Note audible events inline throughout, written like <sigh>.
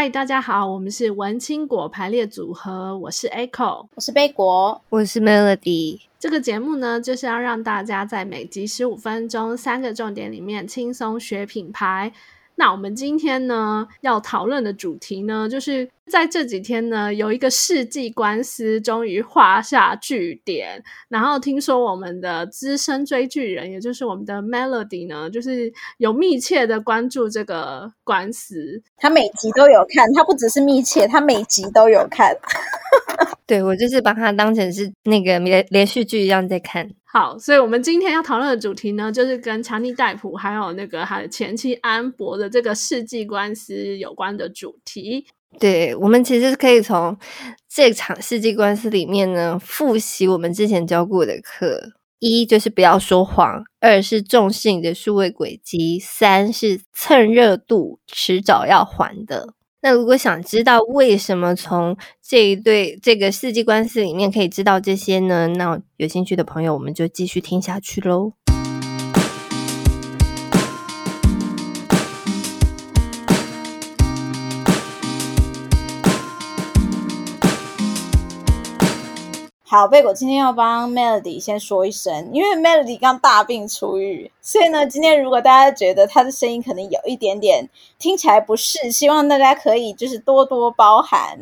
嗨，大家好，我们是文青果排列组合，我是 Echo，我是贝果，我是 Melody。这个节目呢，就是要让大家在每集十五分钟三个重点里面轻松学品牌。那我们今天呢要讨论的主题呢，就是在这几天呢有一个世纪官司终于画下句点，然后听说我们的资深追剧人，也就是我们的 Melody 呢，就是有密切的关注这个官司，他每集都有看，他不只是密切，他每集都有看。<laughs> 对，我就是把它当成是那个连连续剧一样在看。好，所以我们今天要讨论的主题呢，就是跟强尼戴普还有那个他的前妻安博的这个世纪官司有关的主题。对，我们其实可以从这场世纪官司里面呢，复习我们之前教过的课：一就是不要说谎，二是重视你的数位轨迹，三是蹭热度，迟早要还的。那如果想知道为什么从这一对这个世纪官司里面可以知道这些呢？那有兴趣的朋友，我们就继续听下去喽。好，贝果今天要帮 Melody 先说一声，因为 Melody 刚大病初愈，所以呢，今天如果大家觉得她的声音可能有一点点听起来不适，希望大家可以就是多多包涵。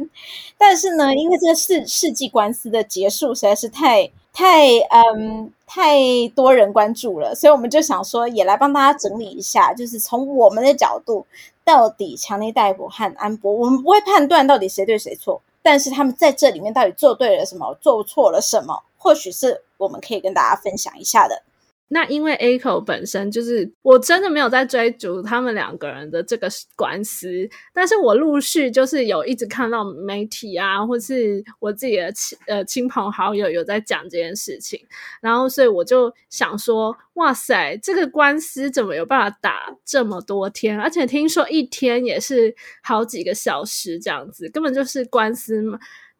但是呢，因为这个世世纪官司的结束实在是太太嗯太多人关注了，所以我们就想说，也来帮大家整理一下，就是从我们的角度，到底强尼戴普和安博，我们不会判断到底谁对谁错。但是他们在这里面到底做对了什么，做错了什么？或许是我们可以跟大家分享一下的。那因为 Echo 本身就是我真的没有在追逐他们两个人的这个官司，但是我陆续就是有一直看到媒体啊，或是我自己的亲呃亲朋好友有在讲这件事情，然后所以我就想说，哇塞，这个官司怎么有办法打这么多天？而且听说一天也是好几个小时这样子，根本就是官司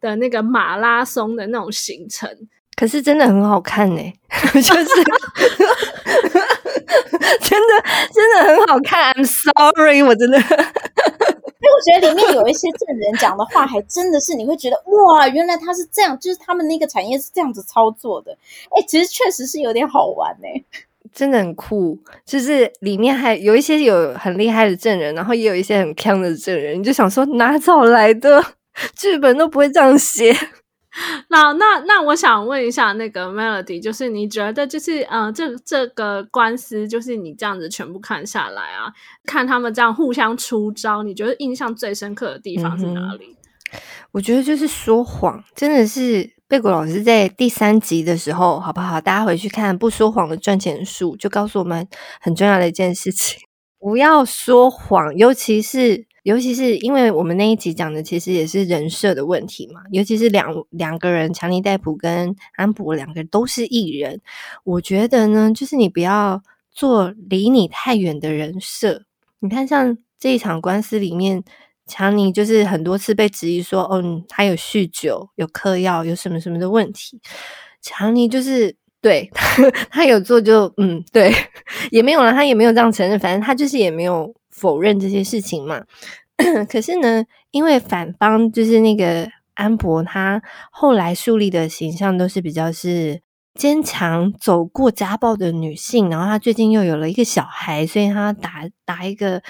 的那个马拉松的那种行程。可是真的很好看呢，<laughs> 就是真的真的很好看。I'm sorry，我真的，因为我觉得里面有一些证人讲的话，还真的是你会觉得哇，原来他是这样，就是他们那个产业是这样子操作的。哎，其实确实是有点好玩呢，真的很酷。就是里面还有一些有很厉害的证人，然后也有一些很坑的证人，你就想说哪找来的剧本都不会这样写。那 <laughs> 那那，我想问一下那个 Melody，就是你觉得就是呃，这这个官司，就是你这样子全部看下来啊，看他们这样互相出招，你觉得印象最深刻的地方是哪里？嗯、我觉得就是说谎，真的是贝果老师在第三集的时候，好不好？大家回去看《不说谎的赚钱术》，就告诉我们很重要的一件事情：<laughs> 不要说谎，尤其是。尤其是因为我们那一集讲的其实也是人设的问题嘛，尤其是两两个人，强尼戴普跟安博两个人都是艺人，我觉得呢，就是你不要做离你太远的人设。你看，像这一场官司里面，强尼就是很多次被质疑说，哦，他有酗酒、有嗑药、有什么什么的问题。强尼就是对他，<laughs> 他有做就嗯，对，<laughs> 也没有了，他也没有这样承认，反正他就是也没有。否认这些事情嘛？<coughs> 可是呢，因为反方就是那个安博，他后来树立的形象都是比较是坚强、走过家暴的女性，然后她最近又有了一个小孩，所以她打打一个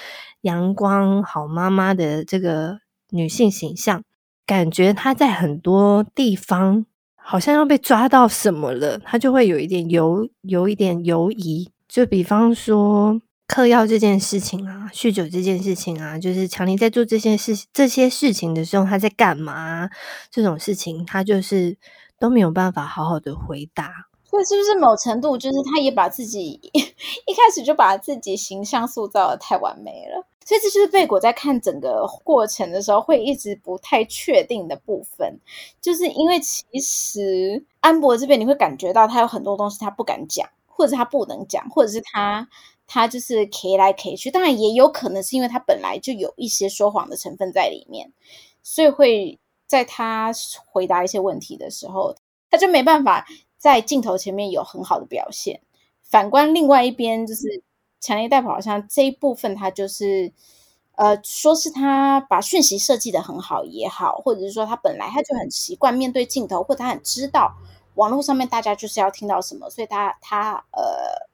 阳光好妈妈的这个女性形象，感觉她在很多地方好像要被抓到什么了，她就会有一点犹有一点犹疑，就比方说。嗑药这件事情啊，酗酒这件事情啊，就是强尼在做这些事这些事情的时候，他在干嘛？这种事情他就是都没有办法好好的回答。所以是不是某程度就是他也把自己 <laughs> 一开始就把自己形象塑造得太完美了？所以这就是贝果在看整个过程的时候会一直不太确定的部分，就是因为其实安博这边你会感觉到他有很多东西他不敢讲，或者他不能讲，或者是他。他就是 K 来 K 去，当然也有可能是因为他本来就有一些说谎的成分在里面，所以会在他回答一些问题的时候，他就没办法在镜头前面有很好的表现。反观另外一边，就是强尼戴普好像这一部分他就是呃，说是他把讯息设计的很好也好，或者是说他本来他就很习惯面对镜头，或他很知道网络上面大家就是要听到什么，所以他他呃，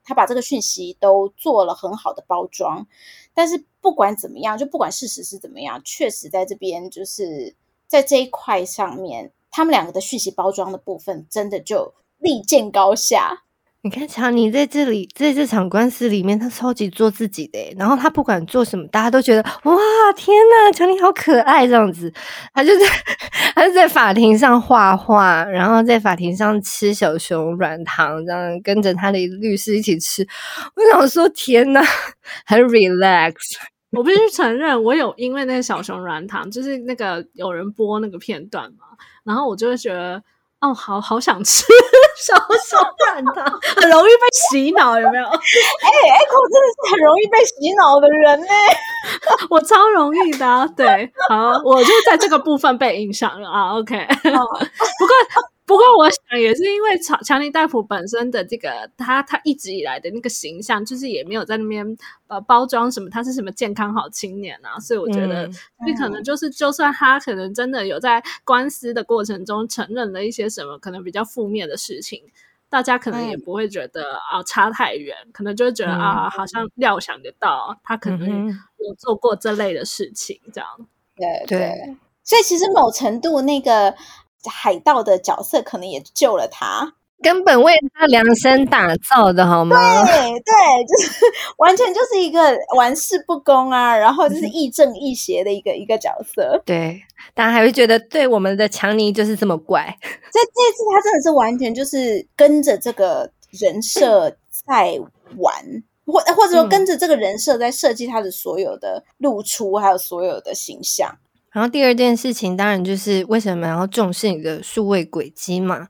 他把这个讯息都做了很好的包装。但是不管怎么样，就不管事实是怎么样，确实在这边就是在这一块上面，他们两个的讯息包装的部分真的就立见高下。你看强尼在这里，在这场官司里面，他超级做自己的，然后他不管做什么，大家都觉得哇，天呐，强尼好可爱这样子。他就在他就在法庭上画画，然后在法庭上吃小熊软糖，这样跟着他的律师一起吃。我想说，天呐，很 relax。我必须承认，我有因为那个小熊软糖，就是那个有人播那个片段嘛，然后我就会觉得。哦，好好想吃小手软糖，<laughs> 很容易被洗脑，有没有？<laughs> 哎，Echo 真的是很容易被洗脑的人呢。<laughs> 我超容易的啊，对，好，我就在这个部分被影响了啊。OK，哦，不过。不过，我想也是因为强强尼戴普本身的这个他他一直以来的那个形象，就是也没有在那边呃包装什么，他是什么健康好青年啊，所以我觉得，这可能就是，就算他可能真的有在官司的过程中承认了一些什么可能比较负面的事情，大家可能也不会觉得啊差太远，可能就会觉得啊好像料想得到他可能有做过这类的事情，这样。对对，所以其实某程度那个。海盗的角色可能也救了他，根本为他量身打造的，好吗？对对，就是 <laughs> 完全就是一个玩世不恭啊，然后就是亦正亦邪的一个一个角色。对，大家还会觉得对我们的强尼就是这么怪。这这次他真的是完全就是跟着这个人设在玩，或或者说跟着这个人设在设计他的所有的露出，还有所有的形象。然后第二件事情，当然就是为什么要重视你的数位轨迹嘛？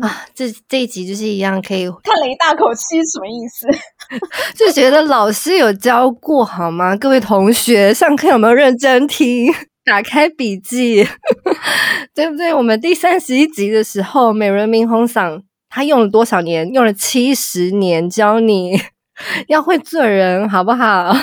啊，这这一集就是一样，可以 <laughs> 叹了一大口气，什么意思？<laughs> 就觉得老师有教过好吗？各位同学，上课有没有认真听？<laughs> 打开笔记，对不对？我们第三十一集的时候，美人明红嗓他用了多少年？用了七十年教你要会做人，好不好？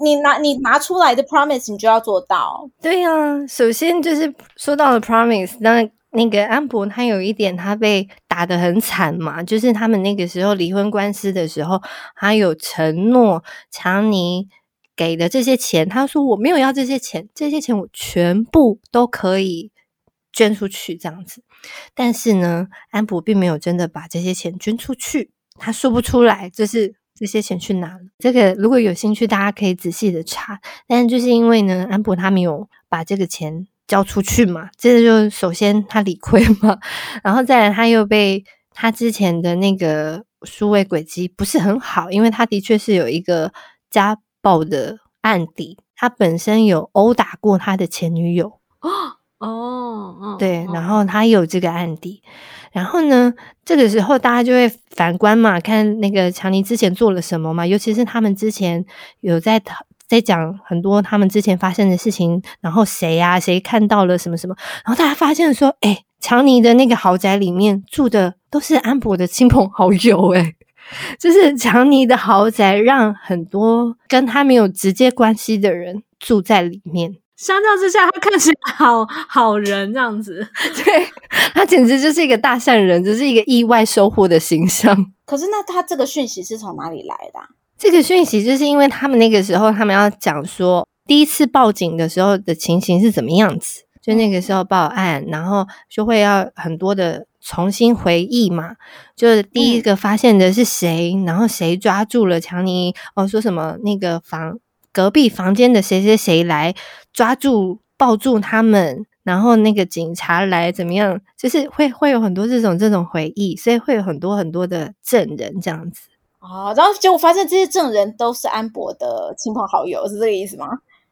你拿你拿出来的 promise，你就要做到。对呀、首先就是说到了 promise，那那个安博他有一点，他被打得很惨嘛，就是他们那个时候离婚官司的时候，他有承诺强尼给的这些钱，他说我没有要这些钱，这些钱我全部都可以捐出去这样子。但是呢，安博并没有真的把这些钱捐出去，他说不出来，就是。这些钱去哪了？这个如果有兴趣，大家可以仔细的查。但就是因为呢，安博他没有把这个钱交出去嘛，这个就首先他理亏嘛，然后再来他又被他之前的那个数位轨迹不是很好，因为他的确是有一个家暴的案底，他本身有殴打过他的前女友哦哦，对，然后他有这个案底。然后呢，这个时候大家就会反观嘛，看那个强尼之前做了什么嘛，尤其是他们之前有在在讲很多他们之前发生的事情，然后谁呀、啊，谁看到了什么什么，然后大家发现说，诶，强尼的那个豪宅里面住的都是安博的亲朋好友，诶，就是强尼的豪宅让很多跟他没有直接关系的人住在里面。相较之下，他看起来好好人这样子，<laughs> 对，他简直就是一个大善人，只是一个意外收获的形象。可是，那他这个讯息是从哪里来的啊？这个讯息就是因为他们那个时候，他们要讲说第一次报警的时候的情形是怎么样子，就那个时候报案，然后就会要很多的重新回忆嘛，就是第一个发现的是谁，嗯、然后谁抓住了强尼，哦，说什么那个房。隔壁房间的谁谁谁来抓住抱住他们，然后那个警察来怎么样？就是会会有很多这种这种回忆，所以会有很多很多的证人这样子。哦，然后结果发现这些证人都是安博的亲朋好友，是这个意思吗？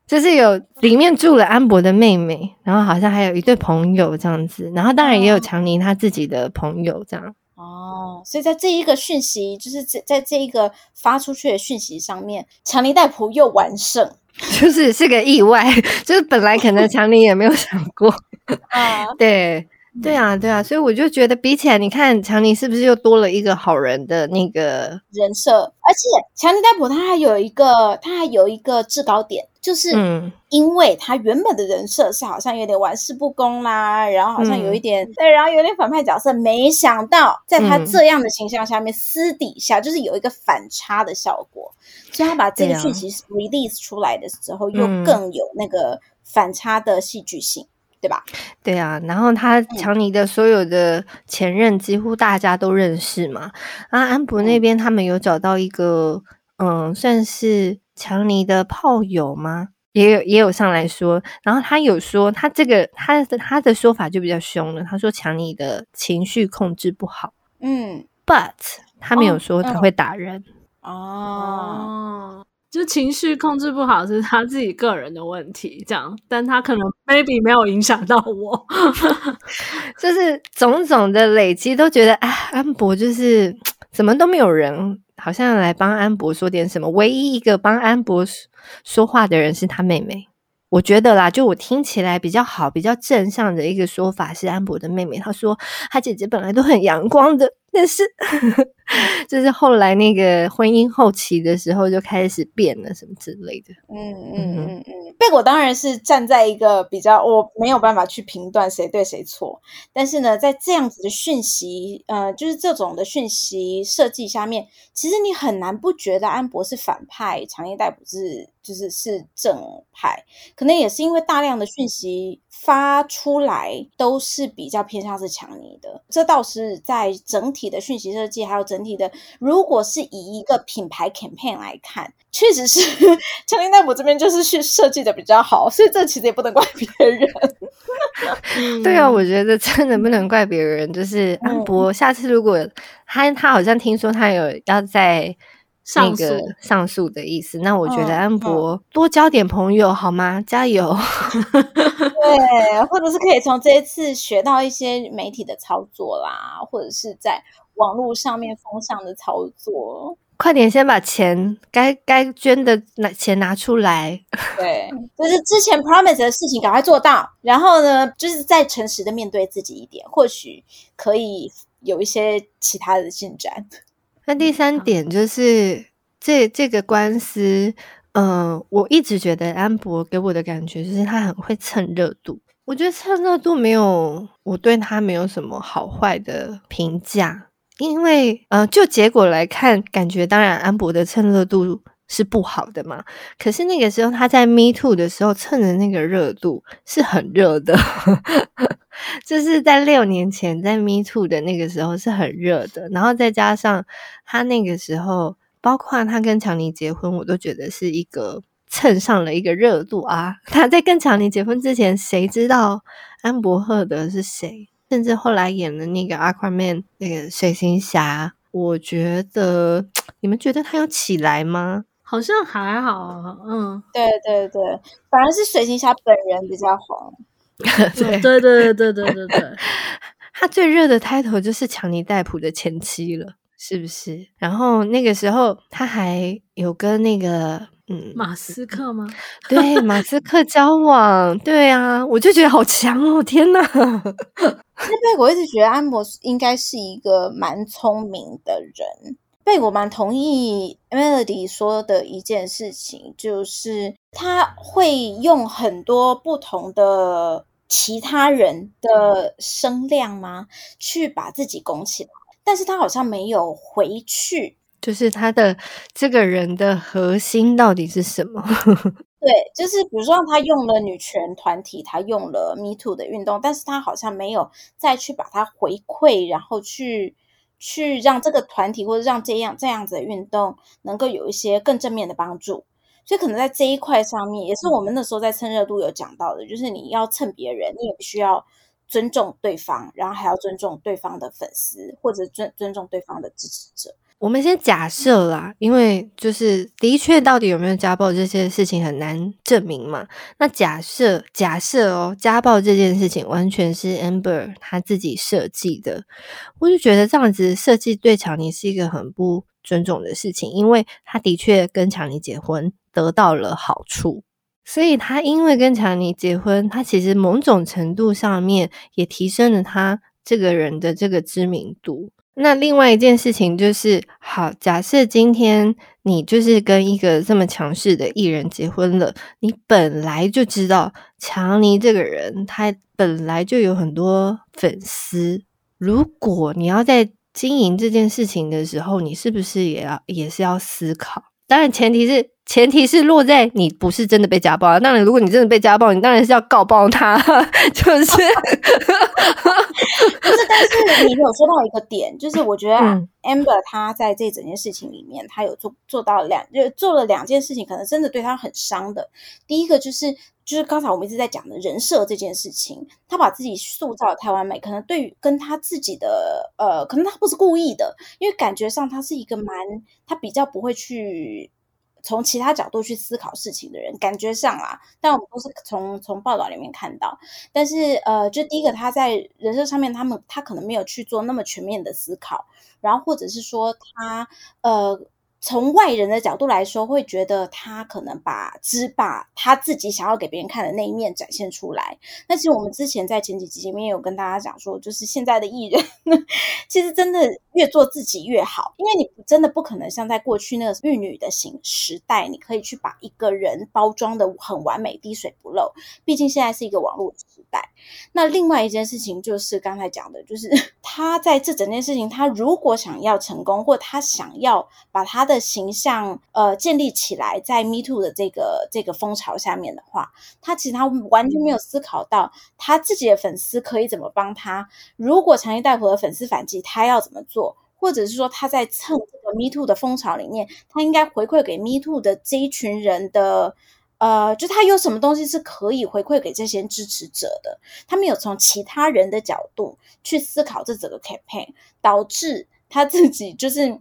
就是有里面住了安博的妹妹，然后好像还有一对朋友这样子，然后当然也有强尼他自己的朋友这样。哦，所以在这一个讯息，就是在在这一个发出去的讯息上面，强尼戴普又完胜，<laughs> 就是是个意外，<laughs> 就是本来可能强尼也没有想过啊，<laughs> 对，对啊，对啊，所以我就觉得比起来，你看强尼是不是又多了一个好人的那个人设？而且强尼戴普他还有一个，他还有一个制高点，就是因为他原本的人设是好像有点玩世不恭啦，然后好像有一点、嗯、对，然后有点反派角色，没想到在他这样的形象下面，嗯、私底下就是有一个反差的效果，所以他把这个讯息 release 出来的时候，又更有那个反差的戏剧性。对吧？对啊，然后他强尼的所有的前任几乎大家都认识嘛。啊，安博那边他们有找到一个，嗯，算是强尼的炮友吗？也有也有上来说，然后他有说他这个他的他的说法就比较凶了。他说强尼的情绪控制不好，嗯，but 他没有说他会打人哦。就情绪控制不好是他自己个人的问题，这样，但他可能 maybe 没有影响到我，<laughs> 就是种种的累积都觉得，哎，安博就是怎么都没有人好像来帮安博说点什么，唯一一个帮安博说话的人是他妹妹。我觉得啦，就我听起来比较好、比较正向的一个说法是安博的妹妹，她说她姐姐本来都很阳光的。但是，就是后来那个婚姻后期的时候，就开始变了什么之类的。嗯嗯嗯嗯，贝果当然是站在一个比较，我没有办法去评断谁对谁错。但是呢，在这样子的讯息，呃，就是这种的讯息设计下面，其实你很难不觉得安博是反派，强尼逮捕是就是是正派。可能也是因为大量的讯息发出来，都是比较偏向是强尼的。这倒是在整体。的讯息设计，还有整体的，如果是以一个品牌 campaign 来看，确实是强尼戴普这边就是去设计的比较好，所以这其实也不能怪别人。<laughs> 对啊，我觉得真的不能怪别人。就是安博，下次如果他他好像听说他有要在那个上诉的意思，那我觉得安博多交点朋友好吗？加油！<laughs> 对，或者是可以从这一次学到一些媒体的操作啦，或者是在网络上面风向的操作。快点，先把钱该该捐的拿钱拿出来。<laughs> 对，就是之前 promise 的事情赶快做到，然后呢，就是再诚实的面对自己一点，或许可以有一些其他的进展。那第三点就是这这个官司。嗯、呃，我一直觉得安博给我的感觉就是他很会蹭热度。我觉得蹭热度没有，我对他没有什么好坏的评价，因为呃，就结果来看，感觉当然安博的蹭热度是不好的嘛。可是那个时候他在 Me Too 的时候蹭的那个热度是很热的，<laughs> 就是在六年前在 Me Too 的那个时候是很热的，然后再加上他那个时候。包括他跟强尼结婚，我都觉得是一个蹭上了一个热度啊！<laughs> 他在跟强尼结婚之前，谁知道安博赫德是谁？甚至后来演的那个 Aquaman 那个水行侠，我觉得 <tsk> 你们觉得他有起来吗？好像还好，嗯，对对对，反而是水晶侠本人比较红，<laughs> 对对对对对对对，<laughs> 他最热的 title 就是强尼戴普的前妻了，是不是？然后那个时候他还有跟那个嗯马斯克吗？<laughs> 对，马斯克交往，对啊，我就觉得好强哦，天哪！那我一直觉得安博应该是一个蛮聪明的人。贝果蛮同意 Melody 说的一件事情，就是他会用很多不同的其他人的声量吗，去把自己拱起来。但是他好像没有回去，就是他的这个人的核心到底是什么？<laughs> 对，就是比如说他用了女权团体，他用了 Me Too 的运动，但是他好像没有再去把它回馈，然后去去让这个团体或者让这样这样子的运动能够有一些更正面的帮助。所以可能在这一块上面，也是我们那时候在蹭热度有讲到的，就是你要蹭别人，你也需要。尊重对方，然后还要尊重对方的粉丝，或者尊尊重对方的支持者。我们先假设啦，因为就是的确到底有没有家暴这些事情很难证明嘛。那假设假设哦，家暴这件事情完全是 Amber 他自己设计的，我就觉得这样子设计对强尼是一个很不尊重的事情，因为他的确跟强尼结婚得到了好处。所以他因为跟强尼结婚，他其实某种程度上面也提升了他这个人的这个知名度。那另外一件事情就是，好，假设今天你就是跟一个这么强势的艺人结婚了，你本来就知道强尼这个人，他本来就有很多粉丝。如果你要在经营这件事情的时候，你是不是也要也是要思考？当然，前提是前提是落在你不是真的被家暴啊。当然，如果你真的被家暴，你当然是要告爆他，<laughs> 就是。不是，但是你有说到一个点，就是我觉得 Amber 他在这整件事情里面，他有做做到两，就做了两件事情，可能真的对他很伤的。第一个就是，就是刚才我们一直在讲的人设这件事情，他把自己塑造的太完美，可能对于跟他自己的呃，可能他不是故意的，因为感觉上他是一个蛮，他比较不会去。从其他角度去思考事情的人，感觉上啊，但我们都是从从报道里面看到。但是呃，就第一个，他在人设上面，他们他可能没有去做那么全面的思考，然后或者是说他呃。从外人的角度来说，会觉得他可能把只把他自己想要给别人看的那一面展现出来。那其实我们之前在前几集里面有跟大家讲说，就是现在的艺人，<laughs> 其实真的越做自己越好，因为你真的不可能像在过去那个玉女的形时代，你可以去把一个人包装的很完美、滴水不漏。毕竟现在是一个网络时代。那另外一件事情就是刚才讲的，就是 <laughs> 他在这整件事情，他如果想要成功，或他想要把他的形象呃建立起来，在 Me Too 的这个这个风潮下面的话，他其实他完全没有思考到他自己的粉丝可以怎么帮他。如果强尼戴普的粉丝反击，他要怎么做？或者是说他在蹭这个 Me Too 的风潮里面，他应该回馈给 Me Too 的这一群人的呃，就他有什么东西是可以回馈给这些支持者的？他没有从其他人的角度去思考这整个 campaign，导致他自己就是。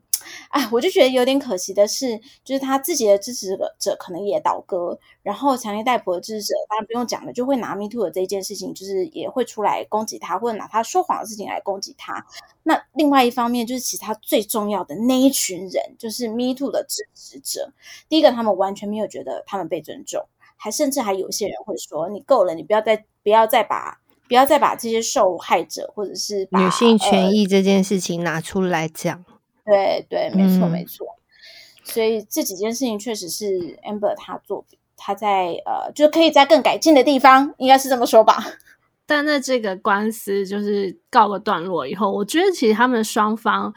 哎，我就觉得有点可惜的是，就是他自己的支持者可能也倒戈，然后强烈逮捕的支持者当然不用讲了，就会拿 Me Too 的这一件事情，就是也会出来攻击他，或者拿他说谎的事情来攻击他。那另外一方面，就是其他最重要的那一群人，就是 Me Too 的支持者。第一个，他们完全没有觉得他们被尊重，还甚至还有些人会说：“你够了，你不要再不要再把不要再把这些受害者或者是女性权益这件事情拿出来讲。呃”对对，没错没错，所以这几件事情确实是 Amber 他做，他在呃，就可以在更改进的地方，应该是这么说吧。<laughs> 但在这个官司就是告个段落以后，我觉得其实他们双方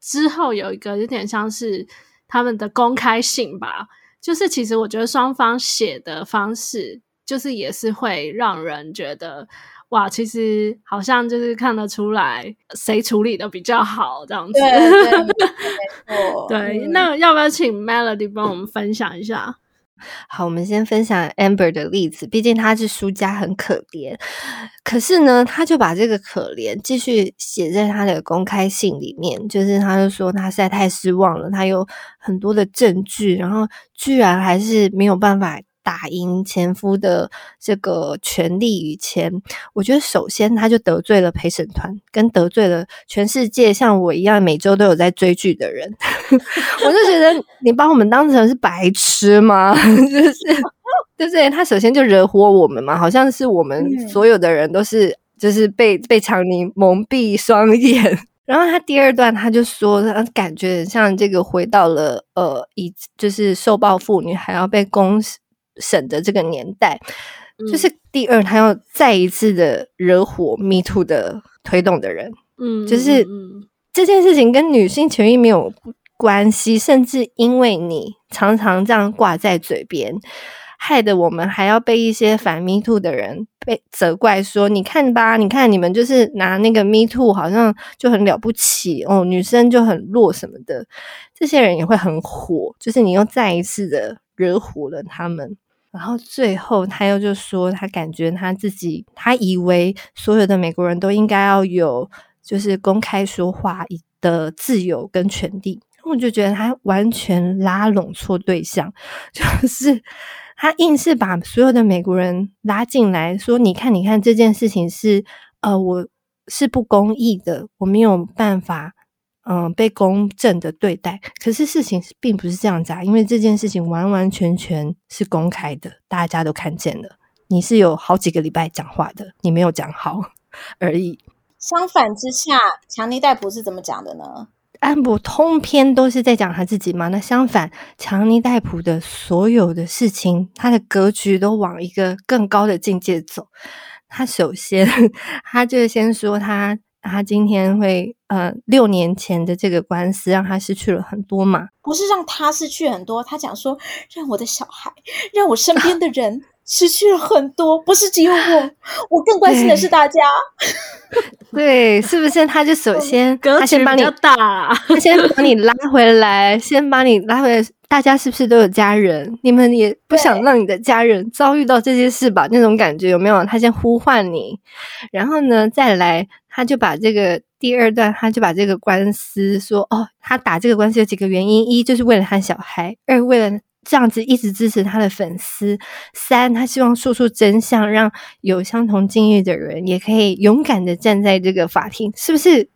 之后有一个有点像是他们的公开信吧，就是其实我觉得双方写的方式，就是也是会让人觉得。哇，其实好像就是看得出来谁处理的比较好这样子。对，对，没错。<laughs> 对，那要不要请 Melody 帮我们分享一下？好，我们先分享 Amber 的例子。毕竟他是输家，很可怜。可是呢，他就把这个可怜继续写在他的公开信里面，就是他就说他实在太失望了，他有很多的证据，然后居然还是没有办法。打赢前夫的这个权利与钱，我觉得首先他就得罪了陪审团，跟得罪了全世界像我一样每周都有在追剧的人。<laughs> 我就觉得你把我们当成是白痴吗？<laughs> 就是就是他首先就惹火我们嘛，好像是我们所有的人都是就是被被强尼蒙蔽双眼。<laughs> 然后他第二段他就说，他感觉像这个回到了呃，以就是受暴妇女还要被公。审的这个年代，就是第二，他要再一次的惹火 Me Too 的推动的人，嗯，就是这件事情跟女性权益没有关系，甚至因为你常常这样挂在嘴边，害得我们还要被一些反 Me Too 的人被责怪说，你看吧，你看你们就是拿那个 Me Too 好像就很了不起哦，女生就很弱什么的，这些人也会很火，就是你又再一次的惹火了他们。然后最后，他又就说，他感觉他自己，他以为所有的美国人都应该要有，就是公开说话的自由跟权利。我就觉得他完全拉拢错对象，<laughs> 就是他硬是把所有的美国人拉进来，说：“你看，你看，这件事情是，呃，我是不公义的，我没有办法嗯、被公正的对待。可是事情并不是这样子啊，因为这件事情完完全全是公开的，大家都看见了。你是有好几个礼拜讲话的，你没有讲好 <laughs> 而已。相反之下，强尼戴普是怎么讲的呢？安博通篇都是在讲他自己嘛。那相反，强尼戴普的所有的事情，他的格局都往一个更高的境界走。他首先，<laughs> 他就先说他。他今天会呃，六年前的这个官司让他失去了很多嘛？不是让他失去很多，他讲说让我的小孩，让我身边的人失去了很多，不是只有我，我更关心的是大家。<laughs> 对，是不是？他就首先，他先把你打，他先把你拉回来，先把你拉回来。大家是不是都有家人？你们也不想让你的家人遭遇到这些事吧？那种感觉有没有？他先呼唤你，然后呢，再来。他就把这个第二段，他就把这个官司说哦，他打这个官司有几个原因：一就是为了他小孩；二为了这样子一直支持他的粉丝；三他希望说出真相，让有相同境遇的人也可以勇敢的站在这个法庭，是不是？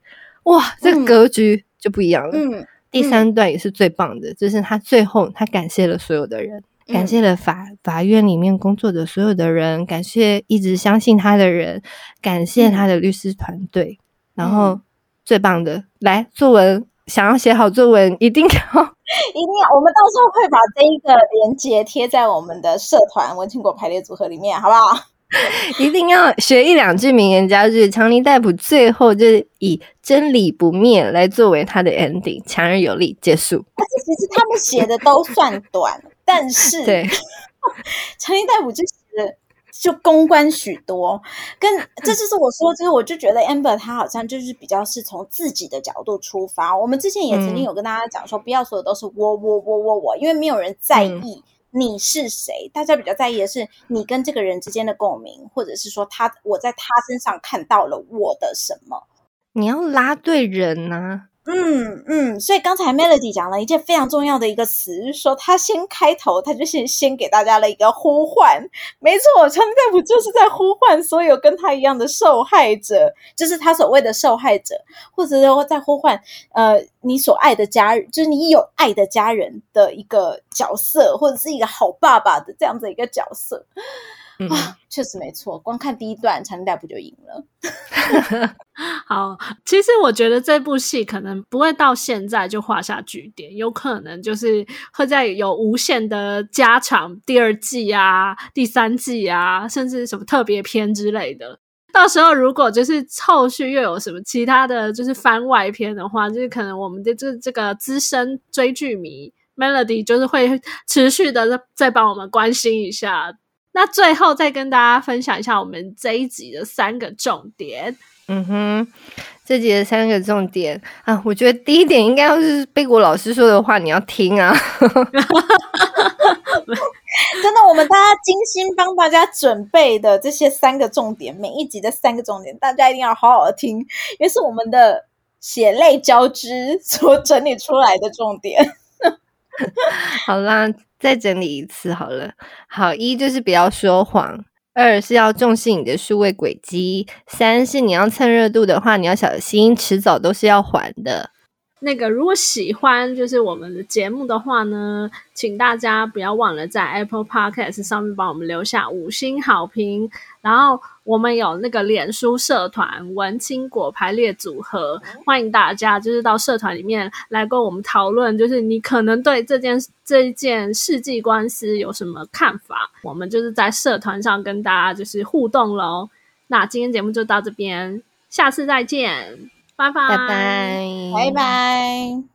哇，这个格局就不一样了。嗯，第三段也是最棒的，就是他最后他感谢了所有的人。感谢了法法院里面工作的所有的人，感谢一直相信他的人，感谢他的律师团队，嗯、然后最棒的，来作文，想要写好作文，一定要，<laughs> 一定要，我们到时候会把这一个连接贴在我们的社团文青果排列组合里面，好不好？<laughs> 一定要学一两句名言佳句。强尼戴普最后就是以真理不灭来作为他的 ending，强而有力结束。而 <laughs> 且其实他们写的都算短。但是，对，强尼戴普就就公关许多，跟 <laughs> 这就是我说，就是我就觉得 Amber 她好像就是比较是从自己的角度出发。我们之前也曾经有跟大家讲说，不要说的都是我我我我我，因为没有人在意你是谁，大家比较在意的是你跟这个人之间的共鸣，或者是说他我在他身上看到了我的什么。你要拉对人呐、啊。嗯嗯，所以刚才 Melody 讲了一件非常重要的一个词，说他先开头，他就先先给大家了一个呼唤。没错，强尼戴普就是在呼唤所有跟他一样的受害者，就是他所谓的受害者，或者说在呼唤呃你所爱的家人，就是你有爱的家人的一个角色，或者是一个好爸爸的这样的一个角色。嗯、啊，确实没错。光看第一段，强尼戴普就赢了。<laughs> <laughs> 好，其实我觉得这部戏可能不会到现在就画下句点，有可能就是会在有无限的加长第二季啊、第三季啊，甚至什么特别篇之类的。到时候如果就是后续又有什么其他的就是番外篇的话，就是可能我们的这这个资深追剧迷 Melody 就是会持续的再帮我们关心一下。那最后再跟大家分享一下我们这一集的三个重点。嗯哼，这节的三个重点啊，我觉得第一点应该要是贝果老师说的话，你要听啊。<laughs> 真的，我们大家精心帮大家准备的这些三个重点，每一集的三个重点，大家一定要好好的听，因为是我们的血泪交织所整理出来的重点。<laughs> 好啦。再整理一次好了。好，一就是不要说谎，二是要重视你的数位轨迹，三是你要蹭热度的话，你要小心，迟早都是要还的。那个，如果喜欢就是我们的节目的话呢，请大家不要忘了在 Apple Podcast 上面帮我们留下五星好评。然后我们有那个脸书社团“文青果排列组合”，欢迎大家就是到社团里面来跟我们讨论，就是你可能对这件这一件世纪官司有什么看法？我们就是在社团上跟大家就是互动喽。那今天节目就到这边，下次再见。拜拜，拜拜，拜拜。